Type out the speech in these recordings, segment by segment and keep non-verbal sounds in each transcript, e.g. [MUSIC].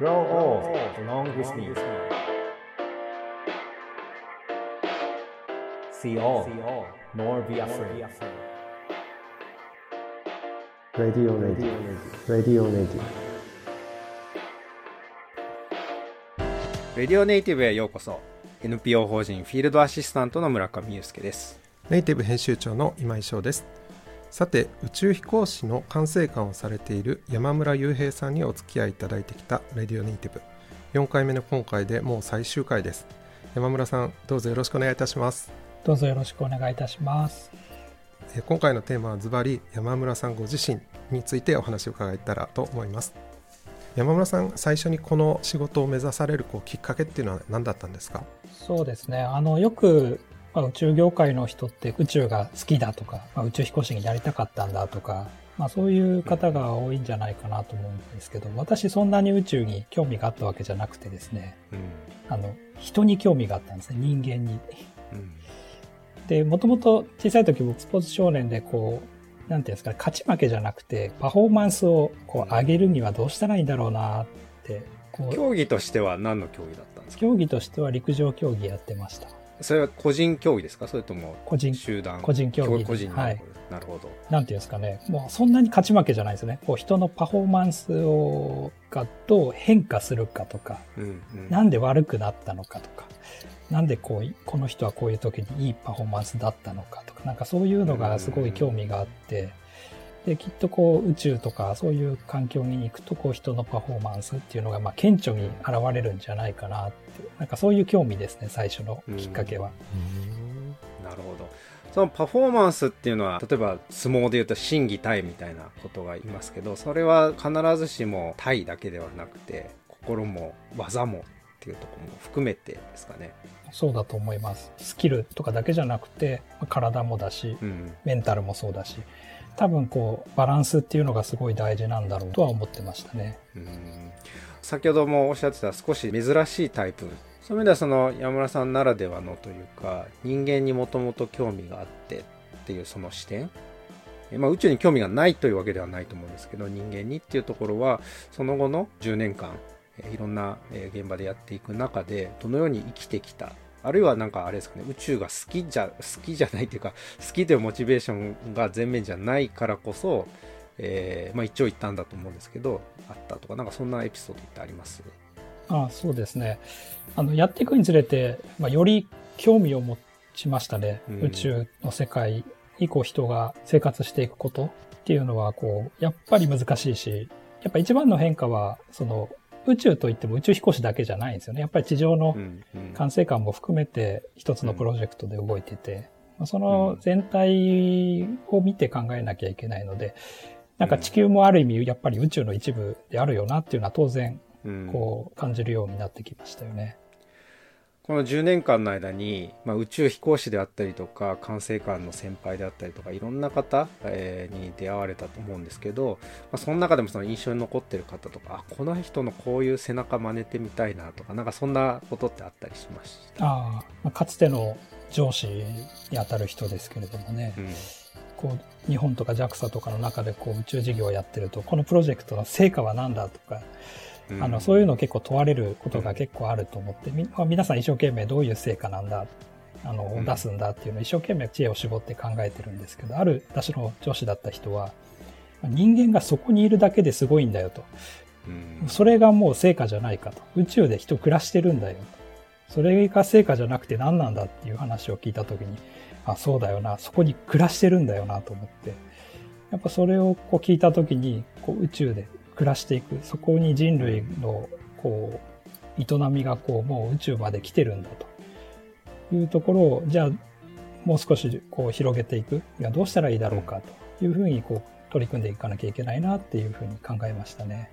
Grow old along with me. See all, nor be afraid. Radio Native Radio Native レディオネイティブへようこそ NPO 法人フィールドアシスタントの村上祐介ですネイティブ編集長の今井翔ですさて宇宙飛行士の管制官をされている山村雄平さんにお付き合いいただいてきたレディオネイティブ。4回目の今回でもう最終回です。山村さんどうぞよろしくお願いいたします。どうぞよろしくお願いいたします。えー今回のテーマはズバリ山村さんご自身についてお話を伺えたらと思います。山村さん最初にこの仕事を目指されるこうきっかけっていうのは何だったんですか？そうですね。あの、よく、まあ、宇宙業界の人って宇宙が好きだとか、まあ、宇宙飛行士になりたかったんだとか、まあそういう方が多いんじゃないかなと思うんですけど、私そんなに宇宙に興味があったわけじゃなくてですね、うんあの、人に興味があったんですね、人間に。うんで、もともと小さい時僕スポーツ少年でこう、なんていうんですかね、勝ち負けじゃなくて、パフォーマンスをこう上げるにはどうしたらいいんだろうなって、競技としては何の競技だったんですか？競技としては陸上競技やってました。それは個人競技ですか？それとも個人、集団？個人競技個人のはい。なるほど、なんていうんですかね、もうそんなに勝ち負けじゃないですね。こう人のパフォーマンスを、がどう変化するかとか、うんうん。なんで悪くなったのかとか、なんでこう、この人はこういう時にいいパフォーマンスだったのかとか、なんかそういうのがすごい興味があって、で、きっとこう宇宙とかそういう環境に行くとこう人のパフォーマンスっていうのがまあ顕著に現れるんじゃないかなって、なんかそういう興味ですね、最初のきっかけは。なるほどそのパフォーマンスっていうのは例えば相撲でいうと心技体みたいなことが言いますけどそれは必ずしも体だけではなくて心も技もっていうところも含めてですかね。そうだと思います。スキルとかだけじゃなくて、まあ体もだし、うん。メンタルもそうだし、多分こう、バランスっていうのがすごい大事なんだろうとは思ってましたね。うん。先ほどもおっしゃってた少し珍しいタイプ。そういう意味ではその山村さんならではのというか人間にもともと興味があってっていうその視点。えまあ、宇宙に興味がないというわけではないと思うんですけど人間にっていうところはその後の10年間えいろんなえ現場でやっていく中でどのように生きてきたあるいはなんかあれですかね宇宙が好きじゃ好きじゃないというか [LAUGHS] 好きというモチベーションが前面じゃないからこそえーまあ、一長一短だと思うんですけどあったとかなんかそんなエピソードってあります？ああそうですね。あの、やっていくにつれて、まあ、より興味を持ちましたね。うん宇宙の世界にこう人が生活していくことっていうのは、こう、やっぱり難しいし、やっぱ一番の変化は、その、宇宙といっても宇宙飛行士だけじゃないんですよね。やっぱり地上のうんうん管制官も含めて一つのプロジェクトで動いてて、まあその全体を見て考えなきゃいけないので、なんか地球もある意味やっぱり宇宙の一部であるよなっていうのは当然うんこう感じるようになってきましたよね。この10年間の間に、まあ、宇宙飛行士であったりとか管制官の先輩であったりとかいろんな方、えーに出会われたと思うんですけど、まあ、その中でもその印象に残ってる方とかあこの人のこういう背中真似てみたいなとかなんかそんなことってあったりしました？ああ、まあかつての上司に当たる人ですけれどもね、うん。こう日本とか JAXA とかの中でこう宇宙事業をやってると、このプロジェクトの成果は何だとか、あの、そういうのを結構問われることが結構あると思って、みまあ皆さん一生懸命どういう成果なんだ、あの、うん出すんだっていうのを一生懸命知恵を絞って考えてるんですけど、ある私の上司だった人は、人間がそこにいるだけですごいんだよと。うんそれがもう成果じゃないかと。宇宙で人暮らしてるんだよと。それが成果じゃなくて何なんだっていう話を聞いたときに、あ、そうだよな、そこに暮らしてるんだよなと思って。やっぱそれをこう聞いたときに、こう宇宙で暮らしていく、そこに人類のこう、営みがこうもう宇宙まで来てるんだと。いうところを、じゃあもう少しこう広げていく。にはどうしたらいいだろうかというふうにこう取り組んでいかなきゃいけないなっていうふうに考えましたね。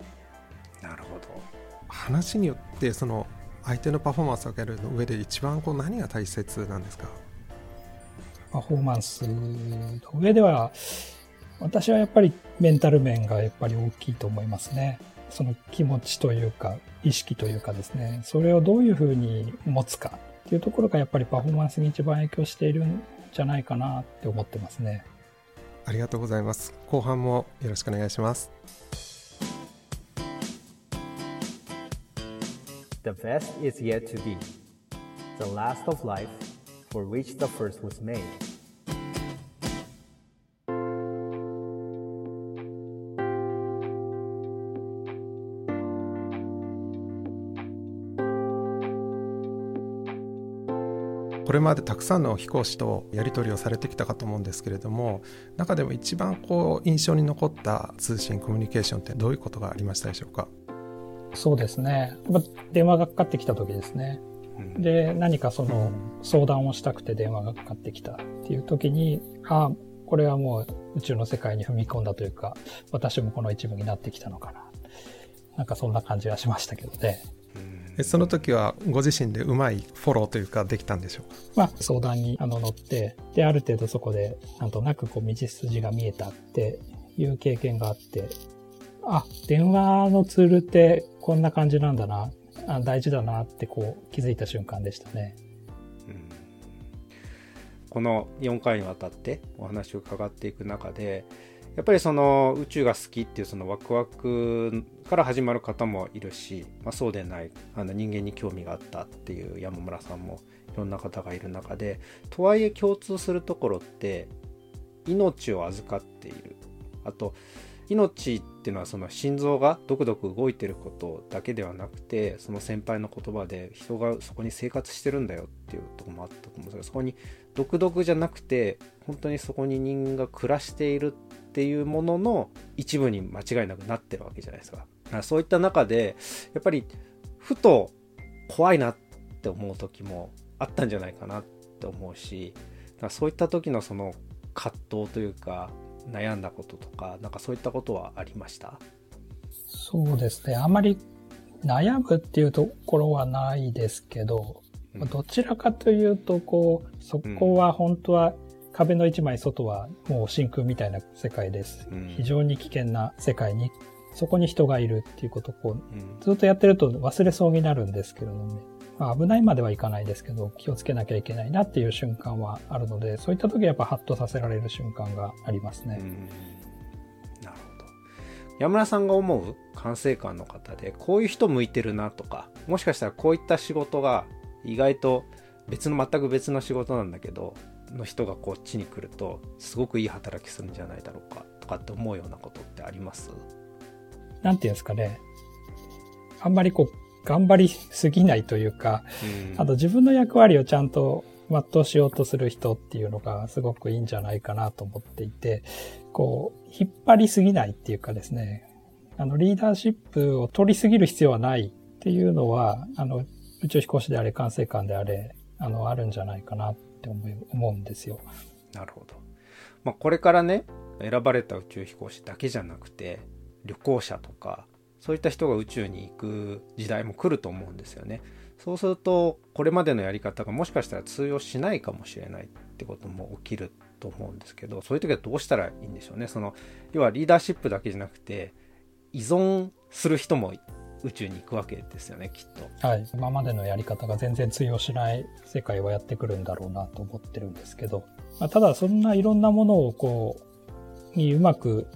なるほど。話によってその相手のパフォーマンスを上げるの上で一番こう何が大切なんですか？パフォーマンスの上では、私はやっぱりメンタル面がやっぱり大きいと思いますね。その気持ちというか、意識というかですね、それをどういうふうに持つかっていうところがやっぱりパフォーマンスに一番影響しているんじゃないかなって思ってますね。ありがとうございます後半もよろしくお願いします The best is yet to be. The last of life for which the first was made. れまでたくさんの飛行士とやり取りをされてきたかと思うんですけれども中でも一番こう印象に残った通信コミュニケーションってどういうことがありましたでしょうか？そうですね。電話がかかってきた時ですね。うんで、何かその相談をしたくて電話がかかってきたっていう時に、あこれはもう宇宙の世界に踏み込んだというか、私もこの一部になってきたのかな。なんかそんな感じはしましたけどね。その時はご自身でうまいフォローというかできたんでしょうか？まあ相談にあの乗って、で、ある程度そこでなんとなくこう道筋が見えたっていう経験があって、あ、電話のツールってこんな感じなんだな、あ大事だなってこう気づいた瞬間でしたね。うんこの4回にわたってお話を伺っていく中でやっぱりその宇宙が好きっていうそのワクワクから始まる方もいるし、まあ、そうでないあの人間に興味があったっていう山村さんもいろんな方がいる中でとはいえ共通するところって命を預かっている。あと命っていうのはその心臓がドクドク動いてることだけではなくてその先輩の言葉で人がそこに生活してるんだよっていうとこもあったと思うんですけどそこにドクドクじゃなくて本当にそこに人間が暮らしているっていうものの一部に間違いなくなってるわけじゃないですか。かそういった中でやっぱりふと怖いなって思う時もあったんじゃないかなって思うしだからそういった時のその葛藤というか悩んだこととかなんかそういったことはありました？そうですね。あまり悩むっていうところはないですけど、うんまあどちらかというと、こう、そこは本当は壁の一枚外はもう真空みたいな世界です。うん非常に危険な世界に、そこに人がいるっていうことをこう、うんずっとやってると忘れそうになるんですけれどもね。まあ、危ないまではいかないですけど、気をつけなきゃいけないなっていう瞬間はあるので、そういった時はやっぱハッとさせられる瞬間がありますね。うんなるほど山村さんが思う管制官の方でこういう人向いてるなとかもしかしたらこういった仕事が意外と別の全く別の仕事なんだけどの人がこっちに来るとすごくいい働きするんじゃないだろうかとかって思うようなことってあります？なんていうんですかね。あんまりこう、頑張りすぎないというか、あと自分の役割をちゃんと全うしようとする人っていうのがすごくいいんじゃないかなと思っていて、こう、引っ張りすぎないっていうかですね、あの、リーダーシップを取りすぎる必要はないっていうのは、あの、宇宙飛行士であれ、管制官であれ、あの、あるんじゃないかなって思うんですよ。なるほど。まあ、これからね、選ばれた宇宙飛行士だけじゃなくて、旅行者とか、そういった人が宇宙に行く時代も来ると思うんですよね。そうすると、これまでのやり方がもしかしたら通用しないかもしれないってことも起きると思うんですけど、そういう時はどうしたらいいんでしょうね。その、要はリーダーシップだけじゃなくて、依存する人も宇宙に行くわけですよね、きっと。はい。今までのやり方が全然通用しない世界をやってくるんだろうなと思ってるんですけど、まあ、ただそんないろんなものをこう、にうまく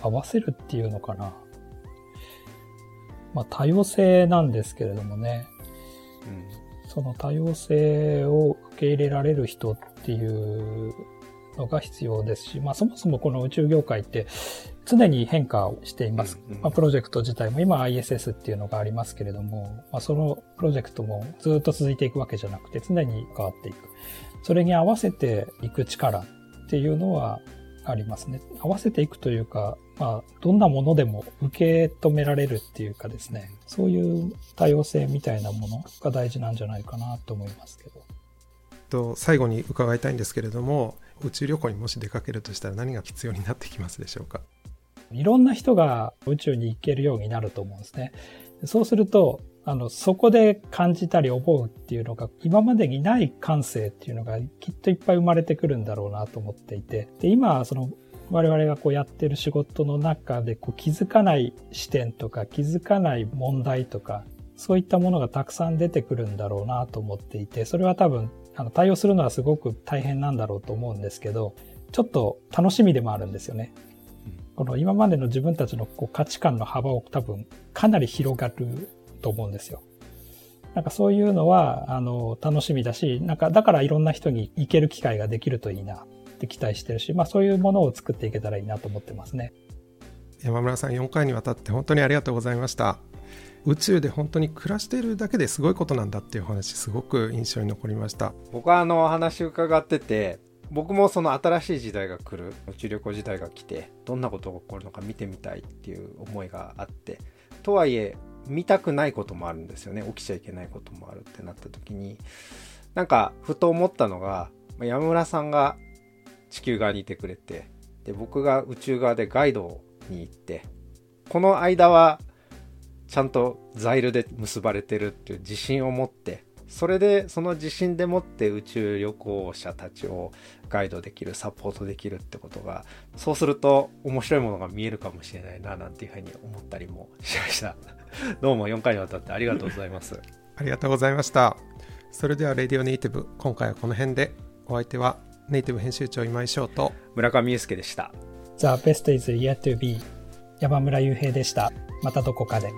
合わせるっていうのかな。まあ多様性なんですけれどもね、うん。その多様性を受け入れられる人っていうのが必要ですし、まあそもそもこの宇宙業界って常に変化をしています。うんうんまあプロジェクト自体も今 ISS っていうのがありますけれども、まあそのプロジェクトもずっと続いていくわけじゃなくて常に変わっていく。それに合わせていく力っていうのはありますね。合わせていくというか、まあどんなものでも受け止められるっていうかですね、そういう多様性みたいなものが大事なんじゃないかなと思いますけど。と最後に伺いたいんですけれども宇宙旅行にもし出かけるとしたら何が必要になってきますでしょうか？いろんな人が宇宙に行けるようになると思うんですね。そうすると、あの、そこで感じたり思うっていうのが、今までにない感性っていうのがきっといっぱい生まれてくるんだろうなと思っていて、で、今、その、我々がこうやってる仕事の中でこう気づかない視点とか気づかない問題とか、そういったものがたくさん出てくるんだろうなと思っていて、それは多分、あの、対応するのはすごく大変なんだろうと思うんですけど、ちょっと楽しみでもあるんですよね。この今までの自分たちのこう価値観の幅を多分かなり広がると思うんですよ。なんかそういうのは、あの、楽しみだし、なんか、だからいろんな人に行ける機会ができるといいなって期待してるし、まあそういうものを作っていけたらいいなと思ってますね。山村さん4回にわたって本当にありがとうございました宇宙で本当に暮らしているだけですごいことなんだっていう話すごく印象に残りました僕はあの話伺ってて僕もその新しい時代が来る宇宙旅行時代が来てどんなことが起こるのか見てみたいっていう思いがあってとはいえ見たくないこともあるんですよね。起きちゃいけないこともあるってなった時に。なんかふと思ったのが山村さんが地球側にいてくれてで僕が宇宙側でガイドに行ってこの間はちゃんとザイルで結ばれてるっていう自信を持ってそれでその自信でもって宇宙旅行者たちをガイドできるサポートできるってことがそうすると面白いものが見えるかもしれないななんていうふうに思ったりもしました。[LAUGHS] どうも4回にわたってありがとうございます。ありがとうございました。それではレディオネイティブ今回はこの辺で。お相手はネイティブ編集長今井翔と村上祐介でした。The best is yet to be 山村雄平でした。またどこかで。